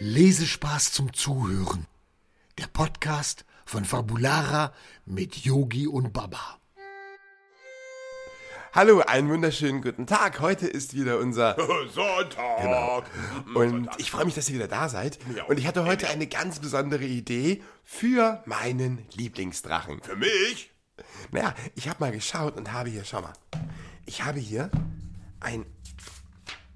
Lesespaß zum Zuhören. Der Podcast von Fabulara mit Yogi und Baba. Hallo, einen wunderschönen guten Tag. Heute ist wieder unser Sonntag. Genau. Und ich freue mich, dass ihr wieder da seid. Und ich hatte heute eine ganz besondere Idee für meinen Lieblingsdrachen. Für mich? Naja, ich habe mal geschaut und habe hier, schau mal, ich habe hier ein,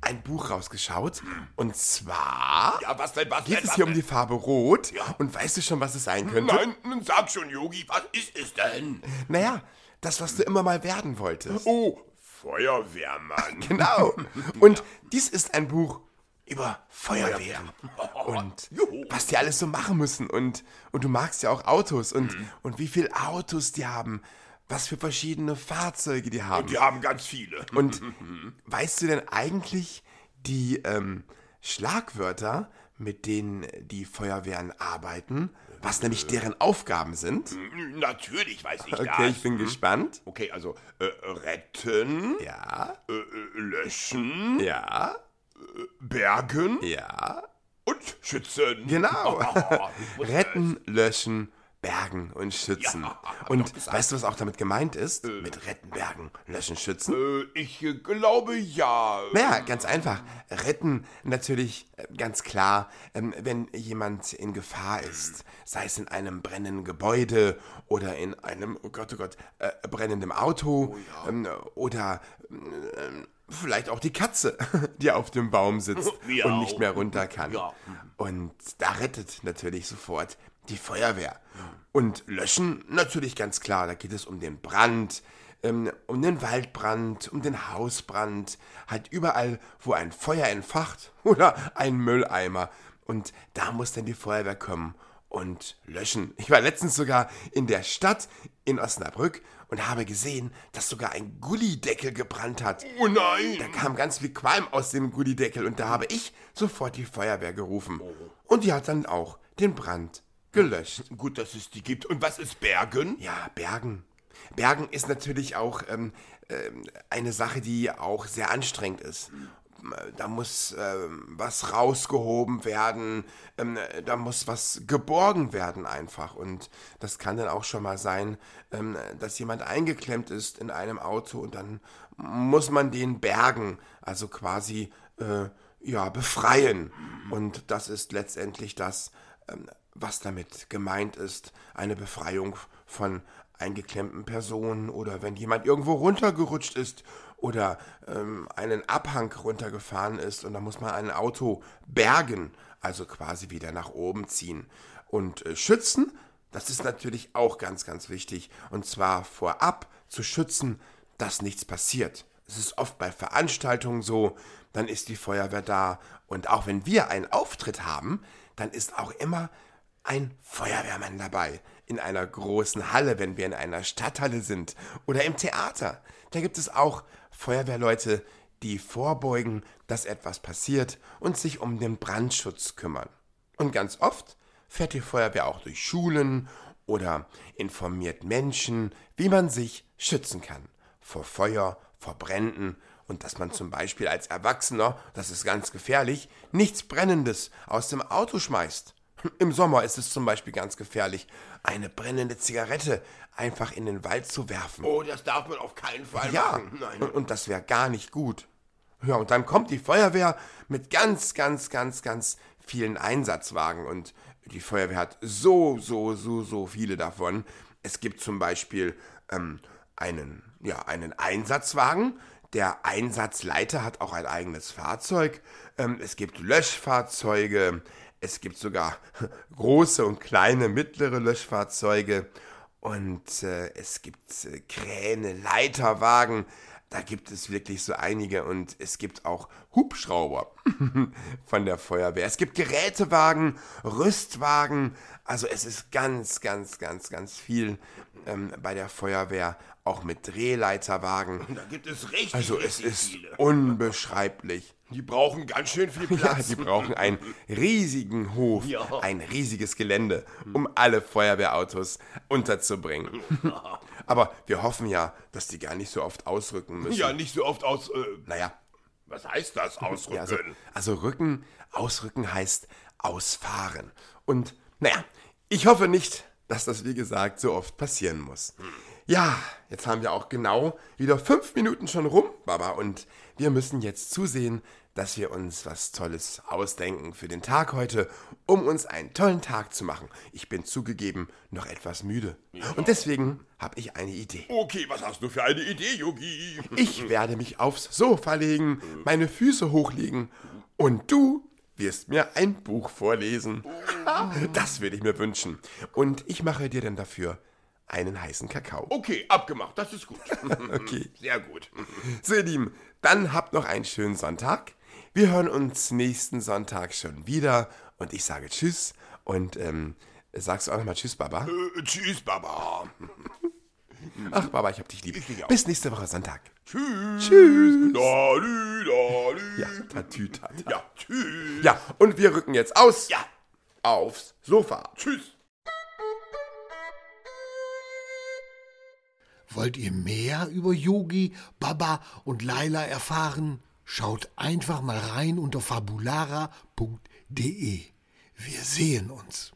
ein Buch rausgeschaut. Und zwar Ja, was denn, was geht denn, es hier um denn? die Farbe Rot. Ja. Und weißt du schon, was es sein könnte? Nein, nun sag schon, Yogi, was ist es denn? Naja, das, was du immer mal werden wolltest. Oh, Feuerwehrmann. Genau. Und dies ist ein Buch über Feuerwehren. Und was die alles so machen müssen. Und, und du magst ja auch Autos. Und, und wie viele Autos die haben. Was für verschiedene Fahrzeuge die haben. Die haben ganz viele. Und weißt du denn eigentlich die ähm, Schlagwörter, mit denen die Feuerwehren arbeiten? Was nämlich deren Aufgaben sind? Natürlich weiß ich das. Okay, ich bin gespannt. Okay, also äh, retten, Ja, äh, äh, löschen, ja, bergen ja. und schützen. Genau. Wusste Retten, löschen, bergen und schützen. Ja, und weißt du, was auch damit gemeint ist? Mit retten, bergen, löschen, schützen? Äh, ich äh, glaube ja. Naja, ganz einfach. Retten natürlich äh, ganz klar, ähm, wenn jemand in Gefahr ist, sei es in einem brennenden Gebäude oder in einem, oh Gott, oh Gott, äh, brennendem Auto ähm, oder ähm, vielleicht auch die Katze, die auf dem Baum sitzt Ja. und nicht mehr runter kann. Ja. Und da rettet natürlich sofort die Feuerwehr. Und löschen natürlich ganz klar, da geht es um den Brand, ähm, um den Waldbrand, um den Hausbrand, halt überall, wo ein Feuer entfacht oder ein Mülleimer. Und da muss dann die Feuerwehr kommen und löschen. Ich war letztens sogar in der Stadt in Osnabrück und habe gesehen, dass sogar ein Gullideckel gebrannt hat. Oh nein. Da kam ganz viel Qualm aus dem Gullideckel und da habe ich sofort die Feuerwehr gerufen. Und die hat dann auch den Brand gelöscht. Gut, dass es die gibt. Und was ist Bergen? Ja, Bergen. Bergen ist natürlich auch ähm, ähm, eine Sache, die auch sehr anstrengend ist. Da muss ähm, was rausgehoben werden, ähm, da muss was geborgen werden einfach. Und das kann dann auch schon mal sein, ähm, dass jemand eingeklemmt ist in einem Auto und dann muss man den bergen, also quasi äh, ja, befreien. Und das ist letztendlich das, was damit gemeint ist, eine Befreiung von eingeklemmten Personen oder wenn jemand irgendwo runtergerutscht ist oder ähm, einen Abhang runtergefahren ist und da muss man ein Auto bergen, also quasi wieder nach oben ziehen. Und äh, schützen, das ist natürlich auch ganz, ganz wichtig. Und zwar vorab zu schützen, dass nichts passiert. Es ist oft bei Veranstaltungen so, dann ist die Feuerwehr da. Und auch wenn wir einen Auftritt haben, dann ist auch immer ein Feuerwehrmann dabei. In einer großen Halle, wenn wir in einer Stadthalle sind. Oder im Theater. Da gibt es auch Feuerwehrleute, die vorbeugen, dass etwas passiert und sich um den Brandschutz kümmern. Und ganz oft fährt die Feuerwehr auch durch Schulen oder informiert Menschen, wie man sich schützen kann. Vor Feuer, vor Bränden und dass man zum Beispiel als Erwachsener, das ist ganz gefährlich, nichts Brennendes aus dem Auto schmeißt. Im Sommer ist es zum Beispiel ganz gefährlich, eine brennende Zigarette einfach in den Wald zu werfen. Oh, das darf man auf keinen Fall Ja, machen. Nein. und, und das wäre gar nicht gut. Ja, und dann kommt die Feuerwehr mit ganz, ganz, ganz, ganz vielen Einsatzwagen und die Feuerwehr hat so, so, so, so viele davon. Es gibt zum Beispiel ähm, einen, ja, einen Einsatzwagen. Der Einsatzleiter hat auch ein eigenes Fahrzeug. Ähm, es gibt Löschfahrzeuge. Es gibt sogar große und kleine, mittlere Löschfahrzeuge. Und äh, es gibt äh, Kräne, Leiterwagen. Da gibt es wirklich so einige. Und es gibt auch Hubschrauber von der Feuerwehr. Es gibt Gerätewagen, Rüstwagen. Also es ist ganz, ganz, ganz, ganz viel ähm, bei der Feuerwehr. Auch mit Drehleiterwagen. Da gibt es richtig, Also es richtig ist viele. unbeschreiblich. Die brauchen ganz schön viel Ja, Platz. sie brauchen einen riesigen Hof, Ja. ein riesiges Gelände, um alle Feuerwehrautos unterzubringen. Aber wir hoffen ja, dass die gar nicht so oft ausrücken müssen. ja, nicht so oft aus. Äh, Naja, Was heißt das, ausrücken? Ja, also, also rücken, ausrücken heißt ausfahren. Und naja, ich hoffe nicht, dass das wie gesagt so oft passieren muss. Ja, jetzt haben wir auch genau wieder fünf Minuten schon rum, Baba, und wir müssen jetzt zusehen, dass wir uns was Tolles ausdenken für den Tag heute, um uns einen tollen Tag zu machen. Ich bin zugegeben noch etwas müde. Und deswegen habe ich eine Idee. Okay, was hast du für eine Idee, Yogi? Ich werde mich aufs Sofa legen, meine Füße hochlegen und du wirst mir ein Buch vorlesen. Das würde ich mir wünschen. Und ich mache dir dann dafür einen heißen Kakao. Okay, abgemacht, das ist gut. Okay. Sehr gut. So, ihr Lieben, dann habt noch einen schönen Sonntag. Wir hören uns nächsten Sonntag schon wieder und ich sage Tschüss und ähm, sagst du auch nochmal Tschüss, Baba? Äh, tschüss, Baba. Ach, Baba, ich hab dich lieb. Ich dich auch. Bis nächste Woche Sonntag. Tschüss. Tschüss. Dalü, dalü. Ja, tatütata. Ja, tschüss. Ja, und wir rücken jetzt aus. Ja. Aufs Sofa. Tschüss. Wollt ihr mehr über Yogi, Baba und Laila erfahren? Schaut einfach mal rein unter fabulara.de. Wir sehen uns.